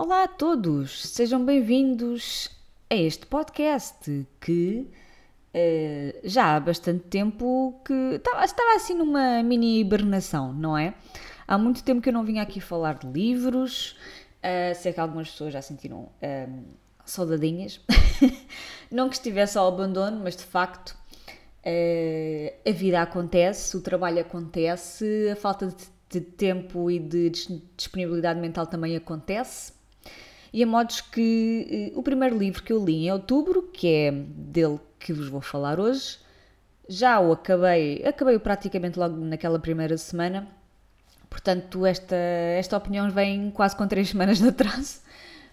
Olá a todos, sejam bem-vindos a este podcast que uh, já há bastante tempo que estava, estava assim numa mini hibernação, não é? Há muito tempo que eu não vinha aqui falar de livros, uh, sei que algumas pessoas já sentiram uh, saudadinhas, não que estivesse ao abandono, mas de facto a vida acontece, o trabalho acontece, a falta de de tempo e de disponibilidade mental também acontece. E a modos que uh, o primeiro livro que eu li em outubro, que é dele que vos vou falar hoje, já o acabei, acabei praticamente logo naquela primeira semana. Portanto, esta, esta opinião vem quase com três semanas de atraso.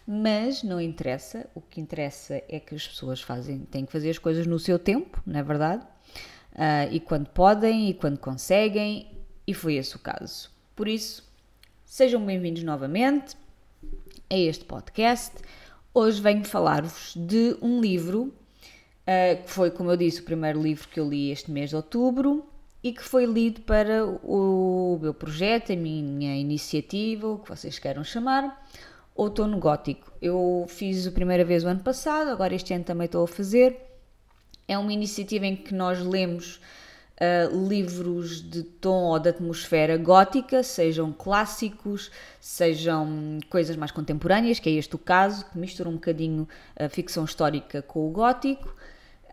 Mas não interessa, o que interessa é que as pessoas fazem, têm que fazer as coisas no seu tempo, não é verdade? Uh, e quando podem e quando conseguem, e foi esse o caso. Por isso, sejam bem-vindos novamente a este podcast. Hoje venho falar-vos de um livro uh, que foi, como eu disse, o primeiro livro que eu li este mês de outubro e que foi lido para o meu projeto, a minha iniciativa, o que vocês queiram chamar, Outono Gótico. Eu fiz a primeira vez o ano passado, agora este ano também estou a fazer. É uma iniciativa em que nós lemos uh, livros de tom ou de atmosfera gótica, sejam clássicos, sejam coisas mais contemporâneas, que é este o caso, que mistura um bocadinho a ficção histórica com o gótico.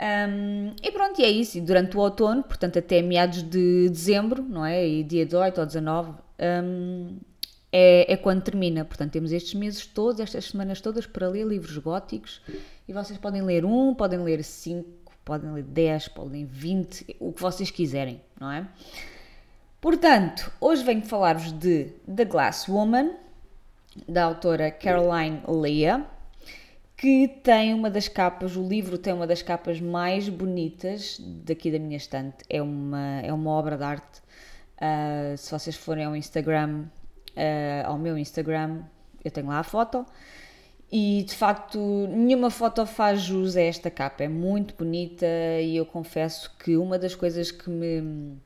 Um, e pronto, e é isso. E durante o outono, portanto até meados de dezembro, não é? E dia 18 ou 19, um, é, é, quando termina. Portanto, temos estes meses todos, estas semanas todas para ler livros góticos. E vocês podem ler um, podem ler cinco, podem ler 10, podem 20, o que vocês quiserem, não é? Portanto, hoje venho falar-vos de The Glass Woman, da autora Caroline Leah, que tem uma das capas, o livro tem uma das capas mais bonitas daqui da minha estante. É uma, é uma obra de arte. Uh, se vocês forem ao Instagram, uh, ao meu Instagram, eu tenho lá a foto. E de facto, nenhuma foto faz jus a esta capa. É muito bonita e eu confesso que uma das coisas que me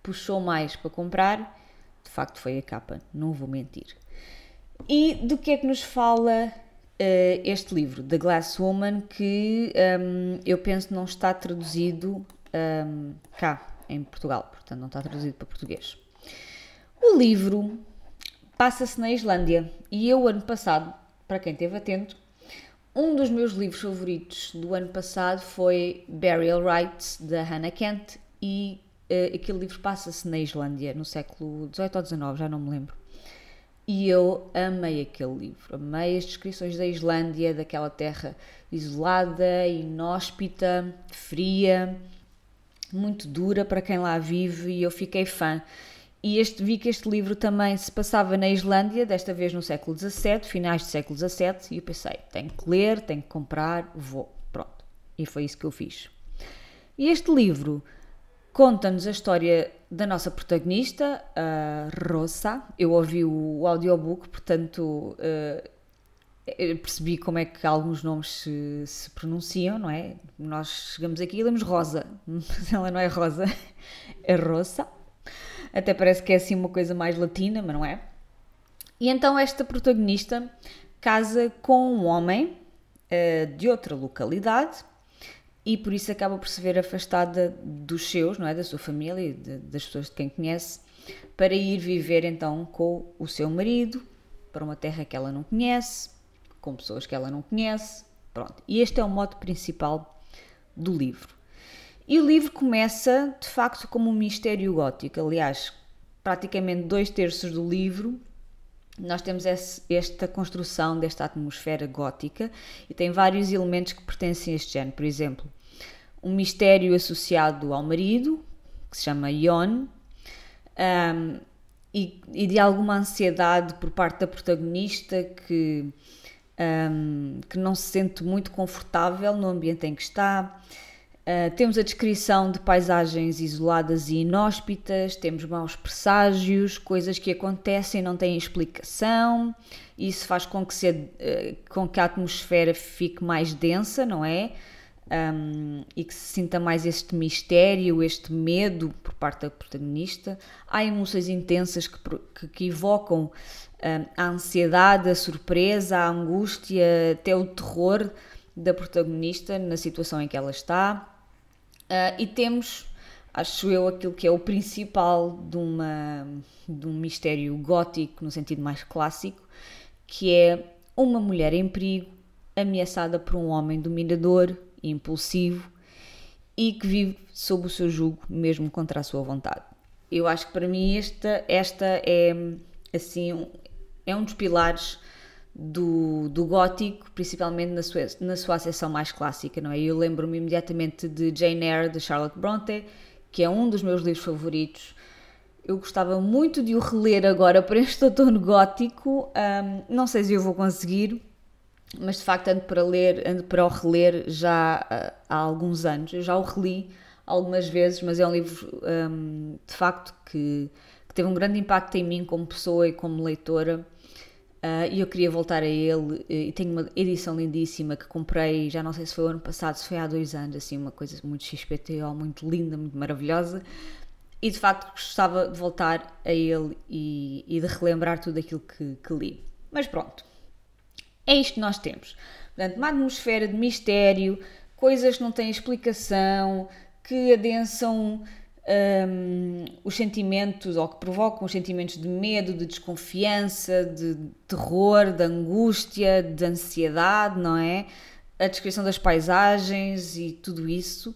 puxou mais para comprar, de facto, foi a capa. Não vou mentir. E do que é que nos fala uh, este livro, The Glass Woman, que um, eu penso não está traduzido um, cá, em Portugal. Portanto, não está traduzido para português. O livro passa-se na Islândia e eu, ano passado, para quem esteve atento, um dos meus livros favoritos do ano passado foi Burial Rites, da Hannah Kent, e uh, aquele livro passa-se na Islândia, no século XVIII ou XIX, já não me lembro. E eu amei aquele livro, amei as descrições da Islândia, daquela terra isolada, inóspita, fria, muito dura para quem lá vive, e eu fiquei fã. E este, vi que este livro também se passava na Islândia, desta vez no século XVII, finais do século XVII, e eu pensei, tenho que ler, tenho que comprar, vou. Pronto. E foi isso que eu fiz. E este livro conta-nos a história da nossa protagonista, a Rosa. Eu ouvi o audiobook, portanto uh, percebi como é que alguns nomes se, se, pronunciam, não é? Nós chegamos aqui e lemos Rosa, mas ela não é Rosa, é Rosa. Até parece que é assim uma coisa mais latina, mas não é. E então esta protagonista casa com um homem uh, de outra localidade e por isso acaba por se ver afastada dos seus, não é? Da sua família e de, das pessoas de quem conhece, para ir viver então com o seu marido para uma terra que ela não conhece, com pessoas que ela não conhece. Pronto. E este é o modo principal do livro. E o livro começa, de facto, como um mistério gótico. Aliás, praticamente dois terços do livro nós temos esta construção desta atmosfera gótica e tem vários elementos que pertencem a este género. Por exemplo, um mistério associado ao marido, que se chama Yon, um, e, e, de alguma ansiedade por parte da protagonista que, um, que não se sente muito confortável no ambiente em que está. Uh, temos a descrição de paisagens isoladas e inóspitas, temos maus presságios, coisas que acontecem e não têm explicação. Isso faz com que, se, uh, com que a atmosfera fique mais densa, não é? Um, e que se sinta mais este mistério, este medo por parte da protagonista. Há emoções intensas que, que, que evocam a ansiedade, a surpresa, a angústia, até o terror da protagonista na situação em que ela está. Uh, e temos, acho eu, aquilo que é o principal de, uma, de um mistério gótico, no sentido mais clássico, que é uma mulher em perigo, ameaçada por um homem dominador e impulsivo e que vive sob o seu jugo, mesmo contra a sua vontade. Eu acho que para mim esta, esta é assim é um dos pilares do, do gótico, principalmente na sua, na sua acessão mais clássica, não é? Eu lembro-me imediatamente de Jane Eyre, de Charlotte Bronte, que é um dos meus livros favoritos. Eu gostava muito de o reler agora para este outono gótico. Um, não sei se eu vou conseguir, mas de facto ando para ler, ando para o reler já uh, há alguns anos. Eu já o reli algumas vezes, mas é um livro um, de facto que, que teve um grande impacto em mim como pessoa e como leitora Uh, e eu queria voltar a ele e tenho uma edição lindíssima que comprei, já não sei se foi o ano passado, se foi há dois anos, assim, uma coisa muito XPTO, muito linda, muito maravilhosa. E de facto gostava de voltar a ele e, e de relembrar tudo aquilo que, que li. Mas pronto, é isto que nós temos. Portanto, uma atmosfera de mistério, coisas que não têm explicação, que adensam um, os sentimentos, ou que provocam os sentimentos de medo, de desconfiança, de terror, de angústia, de ansiedade, não é? A descrição das paisagens e tudo isso.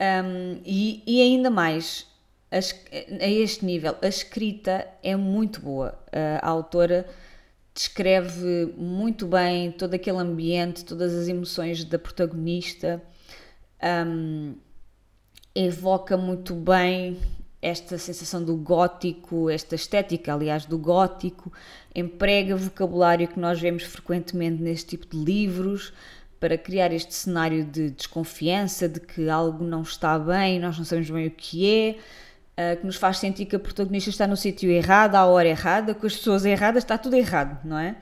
Um, e, e, ainda mais, a, este nível, a escrita é muito boa. A, a autora descreve muito bem todo aquele ambiente, todas as emoções da protagonista. Um, evoca muito bem esta sensação do gótico, esta estética, aliás, do gótico, emprega vocabulário que nós vemos frequentemente neste tipo de livros para criar este cenário de desconfiança, de que algo não está bem, nós não sabemos bem o que é, eh, que nos faz sentir que a protagonista está no sítio errado, à hora errada, com as pessoas erradas, está tudo errado, não é?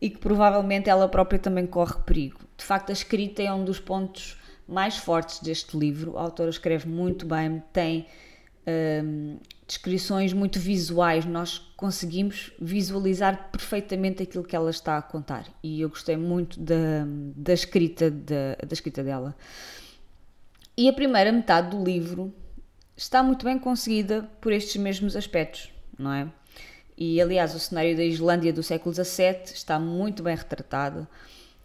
E que provavelmente ela própria também corre perigo. De facto, a escrita é um dos pontos mais fortes deste livro. A autora escreve muito bem, tem hum, descrições muito visuais, nós conseguimos visualizar perfeitamente aquilo que ela está a contar. E eu gostei muito da, da, escrita, da, da escrita dela. E a primeira metade do livro está muito bem conseguida por estes mesmos aspectos, não é? E aliás, o cenário da Islândia do século XVII está muito bem retratado.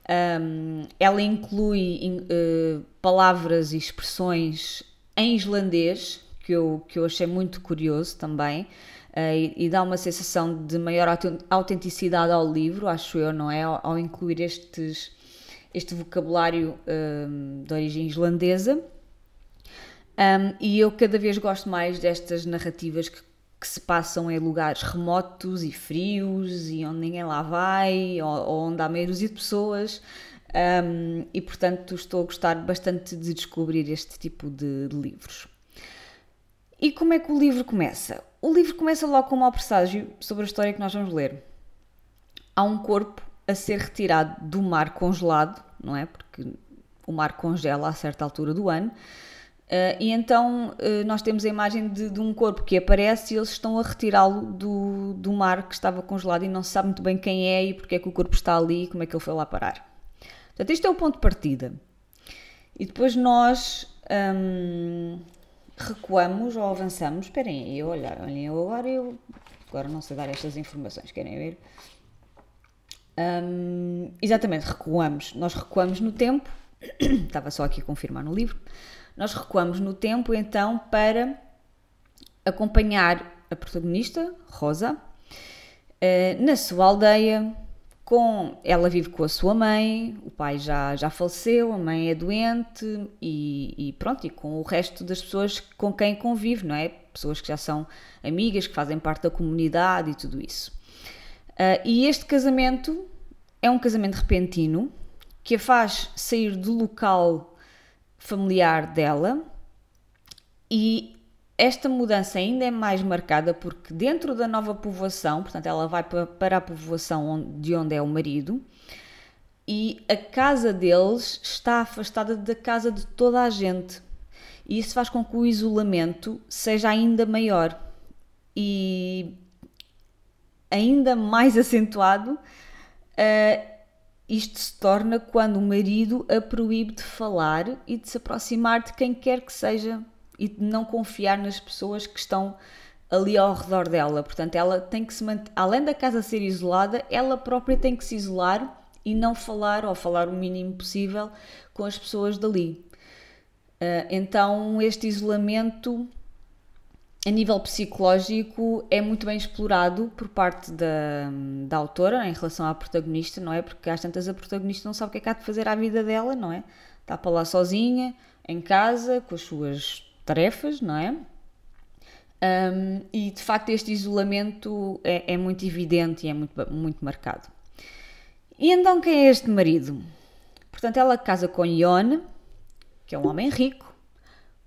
Um, ela inclui uh, palavras e expressões em islandês, que eu, que eu achei muito curioso também, uh, e, e, dá uma sensação de maior autenticidade ao livro, acho eu, não é? Ao, ao incluir estes, este vocabulário um, de origem islandesa. Um, e eu cada vez gosto mais destas narrativas que que se passam em lugares remotos e frios e onde ninguém lá vai, ou, ou onde há meia dúzia de pessoas. Um, e portanto estou a gostar bastante de descobrir este tipo de, de, livros. E como é que o livro começa? O livro começa logo com um mau presságio sobre a história que nós vamos ler. Há um corpo a ser retirado do mar congelado, não é? Porque o mar congela a certa altura do ano. Uh, e então uh, nós temos a imagem de, de, um corpo que aparece e eles estão a retirá-lo do, do mar que estava congelado e não se sabe muito bem quem é e porque é que o corpo está ali e como é que ele foi lá parar. Portanto, isto é o ponto de partida. E depois nós hum, recuamos ou avançamos. Esperem aí, olha, olhem, eu agora eu agora não sei dar estas informações, querem ver? Hum, exatamente, recuamos. Nós recuamos no tempo, estava só aqui a confirmar no livro nós recuamos no tempo então para acompanhar a protagonista, Rosa, eh, na sua aldeia, com ela vive com a sua mãe, o pai já, já faleceu, a mãe é doente e, e, pronto, e com o resto das pessoas com quem convive, não é? Pessoas que já são amigas, que fazem parte da comunidade e tudo isso. Uh, e este casamento é um casamento repentino que a faz sair do local familiar dela e esta mudança ainda é mais marcada porque dentro da nova povoação, portanto ela vai para a povoação de onde é o marido e a casa deles está afastada da casa de toda a gente. E isso faz com que o isolamento seja ainda maior. E ainda mais acentuado, uh, isto se torna quando o marido a proíbe de falar e de se aproximar de quem quer que seja e de não confiar nas pessoas que estão ali ao redor dela. Portanto, ela tem que se manter, além da casa ser isolada, ela própria tem que se isolar e não falar ou falar o mínimo possível com as pessoas dali. Uh, então, este isolamento a nível psicológico é muito bem explorado por parte da, da autora em relação à protagonista, não é? Porque às tantas a protagonista não sabe o que é que há de fazer à vida dela, não é? Está para lá sozinha, em casa, com as suas tarefas, não é? Um, e de facto este isolamento é, é, muito evidente e é muito, muito marcado. E então quem é este marido? Portanto, ela casa com Ione, que é um homem rico,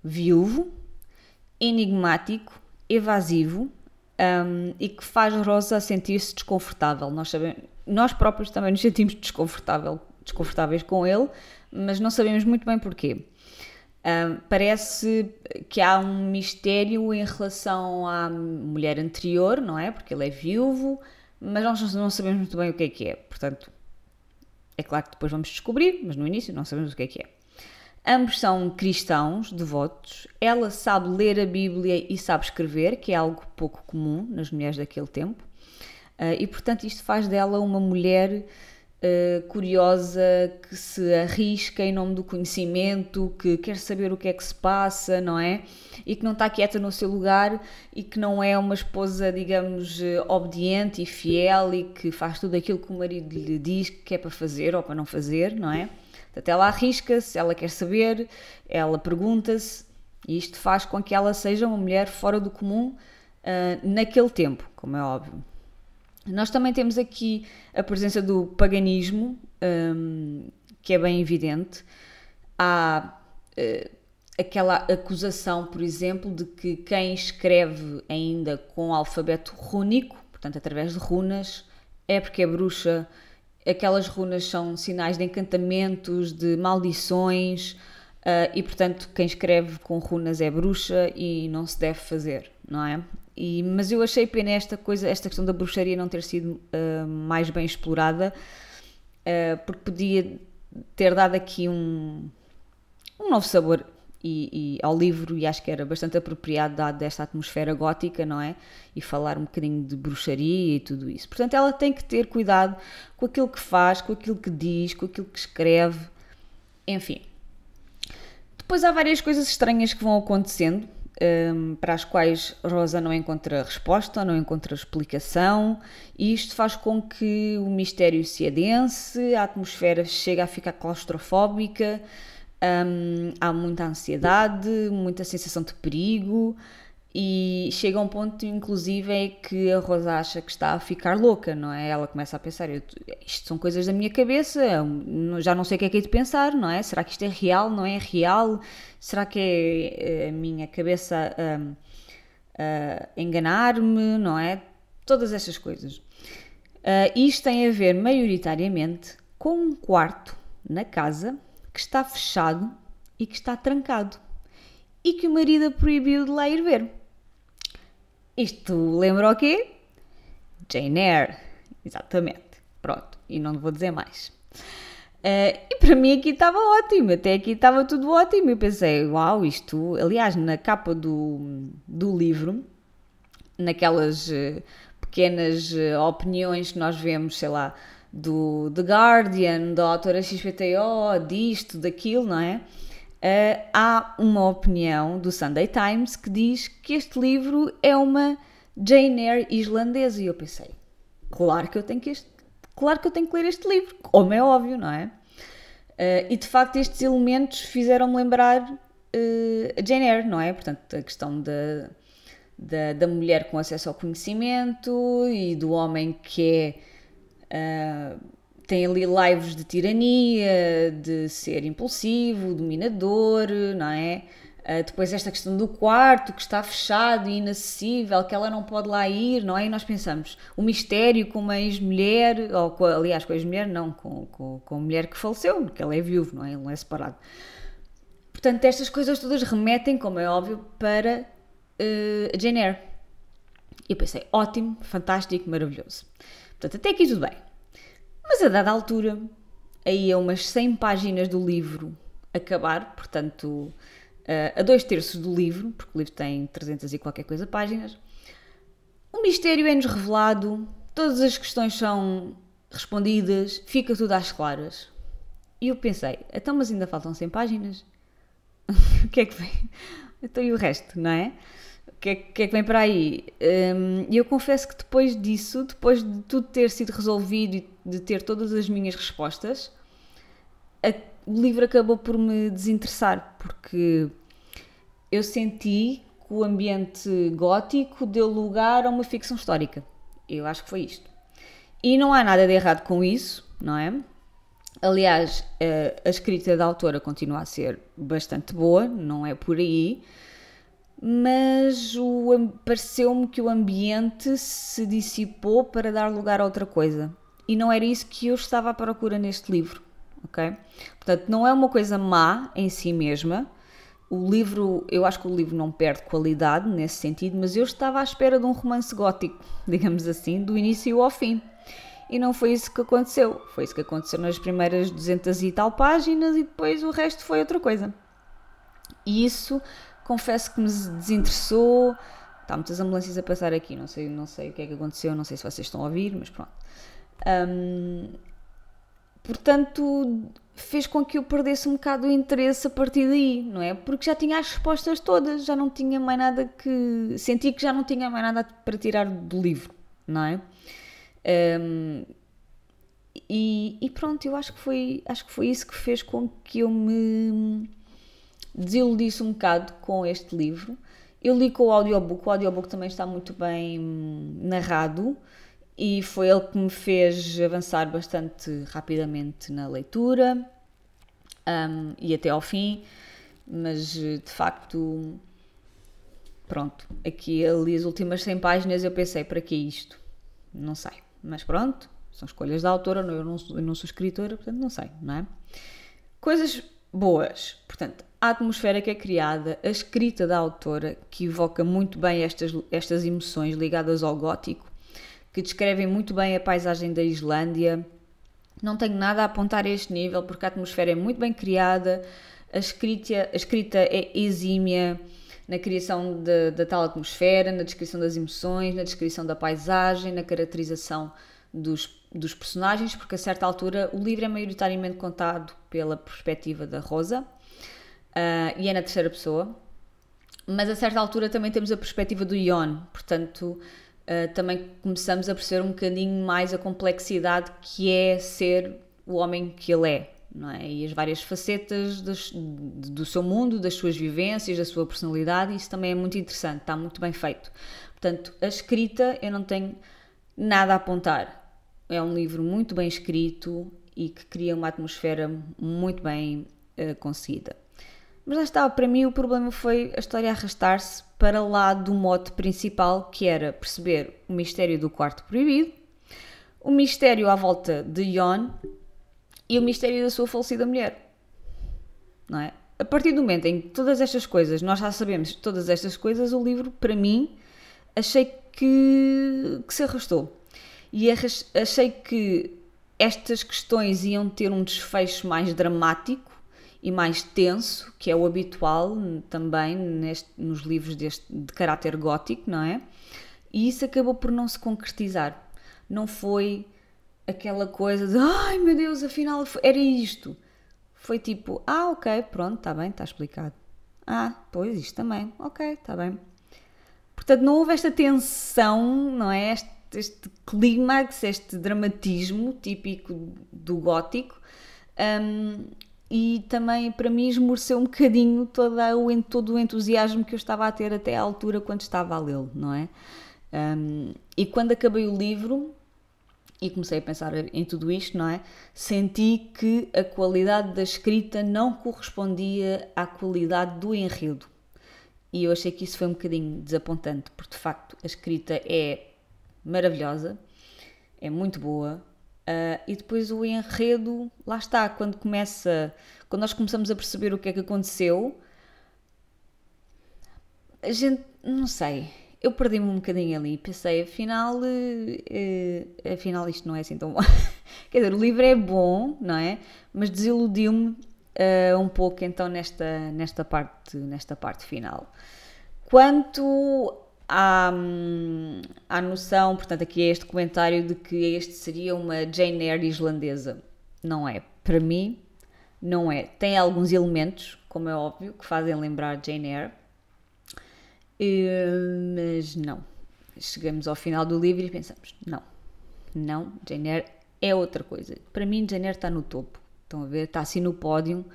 viúvo, enigmático, evasivo um, e que faz Rosa sentir-se desconfortável. Nós, sabemos, nós próprios também nos sentimos desconfortável, desconfortáveis com ele, mas não sabemos muito bem porquê. Um, parece que há um mistério em relação à mulher anterior, não é? Porque ele é viúvo, mas nós não sabemos muito bem o que é que é. Portanto, é claro que depois vamos descobrir, mas no início não sabemos o que é que é. Ambos são cristãos, devotos. Ela sabe ler a Bíblia e sabe escrever, que é algo pouco comum nas mulheres daquele tempo. Uh, e portanto, isto faz dela uma mulher uh, curiosa, que se arrisca em nome do conhecimento, que quer saber o que é que se passa, não é? E que não está quieta no seu lugar e que não é uma esposa, digamos, obediente e fiel e que faz tudo aquilo que o marido lhe diz que é para fazer ou para não fazer, não é? Portanto, ela arrisca-se, ela quer saber, ela pergunta-se, e isto faz com que ela seja uma mulher fora do comum uh, naquele tempo, como é óbvio. Nós também temos aqui a presença do paganismo, um, que é bem evidente. Há uh, aquela acusação, por exemplo, de que quem escreve ainda com alfabeto rúnico, portanto através de runas, é porque é bruxa, aquelas runas são sinais de encantamentos, de maldições, uh, e portanto quem escreve com runas é bruxa e não se deve fazer, não é? E, mas eu achei pena esta coisa, esta questão da bruxaria não ter sido uh, mais bem explorada, uh, porque podia ter dado aqui um, um novo sabor e, e, ao livro e acho que era bastante apropriado dado desta atmosfera gótica, não é? E falar um bocadinho de bruxaria e tudo isso. Portanto, ela tem que ter cuidado com aquilo que faz, com aquilo que diz, com aquilo que escreve, enfim. Depois há várias coisas estranhas que vão acontecendo, um, para as quais Rosa não encontra resposta, não encontra explicação, e isto faz com que o mistério se adense, a atmosfera chegue a ficar claustrofóbica, um, há muita ansiedade, muita sensação de perigo e chega a um ponto, inclusive, é que a Rosa acha que está a ficar louca, não é? Ela começa a pensar: isto são coisas da minha cabeça, já não sei o que é que é de pensar, não é? Será que isto é real? Não é real? Será que é, é a minha cabeça a, a enganar-me, não é? Todas essas coisas. Uh, isto tem a ver maioritariamente com um quarto na casa que está fechado e que está trancado e que o marido a proibiu de lá ir ver. Isto lembra o quê? Jane Eyre, exatamente. Pronto, e não vou dizer mais. Uh, e para mim aqui estava ótimo, até aqui estava tudo ótimo. Eu pensei, uau, isto. Aliás, na capa do, do livro, naquelas uh, pequenas uh, opiniões que nós vemos, sei lá, do The Guardian, da autora XPTO, disto, daquilo, não é? Uh, há uma opinião do Sunday Times que diz que este livro é uma Jane Eyre islandesa. E eu pensei, claro que eu tenho que, este, claro que, eu tenho que ler este livro, como é óbvio, não é? Uh, e de facto estes elementos fizeram-me lembrar uh, a Jane Eyre, não é? Portanto, a questão da, da, da mulher com acesso ao conhecimento e do homem que é Uh, tem ali lives de tirania, de ser impulsivo, dominador, não é? Uh, depois esta questão do quarto que está fechado e inacessível, que ela não pode lá ir, não é? E nós pensamos, o mistério com uma ex-mulher, ou com, aliás com a ex-mulher não, com, com, com a mulher que faleceu, porque ela é viúva, não é? Ele não é separado. Portanto, estas coisas todas remetem, como é óbvio, para uh, Jane Eyre. E eu pensei, ótimo, fantástico, maravilhoso. Portanto, até aqui tudo bem. Mas a dada altura, aí a umas 100 páginas do livro acabar, portanto, a dois terços do livro, porque o livro tem 300 e qualquer coisa páginas, o mistério é-nos revelado, todas as questões são respondidas, fica tudo às claras. E eu pensei, então, mas ainda faltam 100 páginas? o que é que vem? Então, e o resto, não é? O que é, que, é que vem para aí? Hum, e eu confesso que depois disso, depois de tudo ter sido resolvido e de ter todas as minhas respostas, a, o livro acabou por me desinteressar, porque eu senti que o ambiente gótico deu lugar a uma ficção histórica. Eu acho que foi isto. E não há nada de errado com isso, não é? Aliás, a escrita da autora continua a ser bastante boa, não é por aí, mas pareceu-me que o ambiente se dissipou para dar lugar a outra coisa. E não era isso que eu estava à procura neste livro, ok? Portanto, não é uma coisa má em si mesma. O livro, eu acho que o livro não perde qualidade nesse sentido, mas eu estava à espera de um romance gótico, digamos assim, do início ao fim. E não foi isso que aconteceu. Foi isso que aconteceu nas primeiras 200 e tal páginas e depois o resto foi outra coisa. E isso confesso que me desinteressou. Está muitas ambulâncias a passar aqui, não sei, não sei o que é que aconteceu, não sei se vocês estão a ouvir, mas pronto. Um, portanto, fez com que eu perdesse um bocado o interesse a partir daí, não é? Porque já tinha as respostas todas, já não tinha mais nada que. Senti que já não tinha mais nada para tirar do livro, não é? Um, e, e, pronto, eu acho que, foi, acho que foi isso que fez com que eu me desiludi-se um bocado com este livro. Eu li com o audiobook, o audiobook também está muito bem narrado e foi ele que me fez avançar bastante rapidamente na leitura um, e até ao fim, mas de facto, pronto, aqui ali as últimas 100 páginas eu pensei, para que isto? Não sei, mas pronto, são escolhas da autora, eu não, eu não sou escritora, portanto não sei, não é? Coisas boas, portanto, a atmosfera que é criada, a escrita da autora, que evoca muito bem estas, estas emoções ligadas ao gótico, que descrevem muito bem a paisagem da Islândia. Não tenho nada a apontar a este nível, porque a atmosfera é muito bem criada, a escrita, a escrita é exímia na criação de, da tal atmosfera, na descrição das emoções, na descrição da paisagem, na caracterização dos, dos personagens, porque a certa altura o livro é maioritariamente contado pela perspectiva da Rosa uh, e é na terceira pessoa, mas a certa altura também temos a perspectiva do Ion, portanto uh, também começamos a perceber um bocadinho mais a complexidade que é ser o homem que ele é, é? E as várias facetas do seu mundo, das suas vivências, da sua personalidade, isso também é muito interessante, está muito bem feito. Portanto, a escrita eu não tenho nada a apontar. É um livro muito bem escrito e que cria uma atmosfera muito bem uh, conseguida. Mas lá está, para mim o problema foi a história arrastar-se para lá do mote principal, que era perceber o mistério do quarto proibido, o mistério à volta de Yon e o mistério da sua falecida mulher. Não é? A partir do momento em que todas estas coisas, nós já sabemos todas estas coisas, o livro, para mim, achei que, que se arrastou. E achei que estas questões iam ter um desfecho mais dramático e mais tenso, que é o habitual também neste, nos livros deste, de caráter gótico, não é? E isso acabou por não se concretizar. Não foi aquela coisa de ai meu Deus, afinal era isto. Foi tipo, ah, ok, pronto, está bem, está explicado. Ah, pois isto também, ok, está bem. Portanto, não houve esta tensão, não é? Este, este clímax, este dramatismo típico do gótico. Um, e também para mim esmoreceu um bocadinho toda o, todo o entusiasmo que eu estava a ter até à altura quando estava a lê-lo, não é? Um, e quando acabei o livro e comecei a pensar em tudo isto, não é? Senti que a qualidade da escrita não correspondia à qualidade do enredo. E eu achei que isso foi um bocadinho desapontante, porque de facto a escrita é maravilhosa, é muito boa, Uh, e depois o enredo, lá está, quando começa, quando nós começamos a perceber o que é que aconteceu, a gente, não sei, eu perdi-me um bocadinho ali. Pensei, afinal, uh, afinal isto não é assim tão bom. Quer dizer, o livro é bom, não é? Mas desiludiu-me uh, um pouco então nesta, nesta, parte, nesta parte final. Quanto à, à noção, portanto, aqui é este comentário de que este seria uma Jane Eyre islandesa. Não é. Para mim, não é. Tem alguns elementos, como é óbvio, que fazem lembrar Jane Eyre Uh, mas não. Chegamos ao final do livro e pensamos: não, não, Jane Eyre é outra coisa. Para mim, Jane Eyre está no topo. Estão a ver? Está assim no pódio.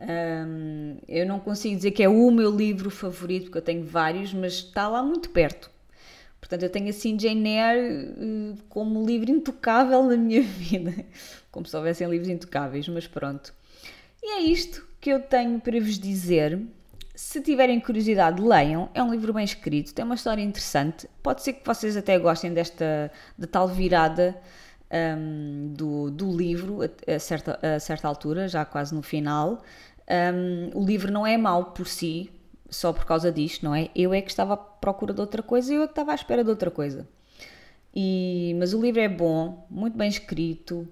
Um, eu não consigo dizer que é o meu livro favorito, porque eu tenho vários, mas está lá muito perto. Portanto, eu tenho assim Jane Eyre uh, como livro intocável na minha vida. Como se houvessem livros intocáveis, mas pronto. E é isto que eu tenho para vos dizer. Se tiverem curiosidade, leiam. É um livro bem escrito, tem uma história interessante. Pode ser que vocês até gostem desta de tal virada um, do, do livro a, certa, a certa altura, já quase no final. Um, o livro não é mau por si, só por causa disto, não é? Eu é que estava à procura de outra coisa eu é que estava à espera de outra coisa. E, mas o livro é bom, muito bem escrito,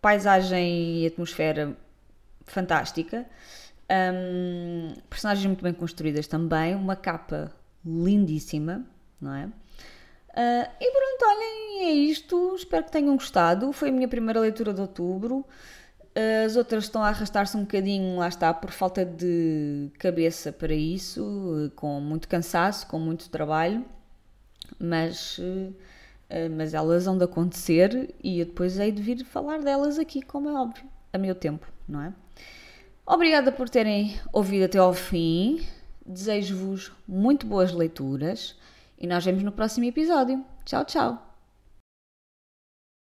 paisagem e atmosfera fantástica. Um, personagens muito bem construídas também, uma capa lindíssima, não é? Uh, e pronto, olhem, é isto. Espero que tenham gostado. Foi a minha primeira leitura de outubro. As outras estão a arrastar-se um bocadinho, lá está, por falta de cabeça para isso, com muito cansaço, com muito trabalho, mas, uh, mas elas vão de acontecer e eu depois hei de vir falar delas aqui, como é óbvio, a meu tempo, não é? Obrigada por terem ouvido até ao fim. Desejo-vos muito boas leituras e nós vemos no próximo episódio. Tchau, tchau!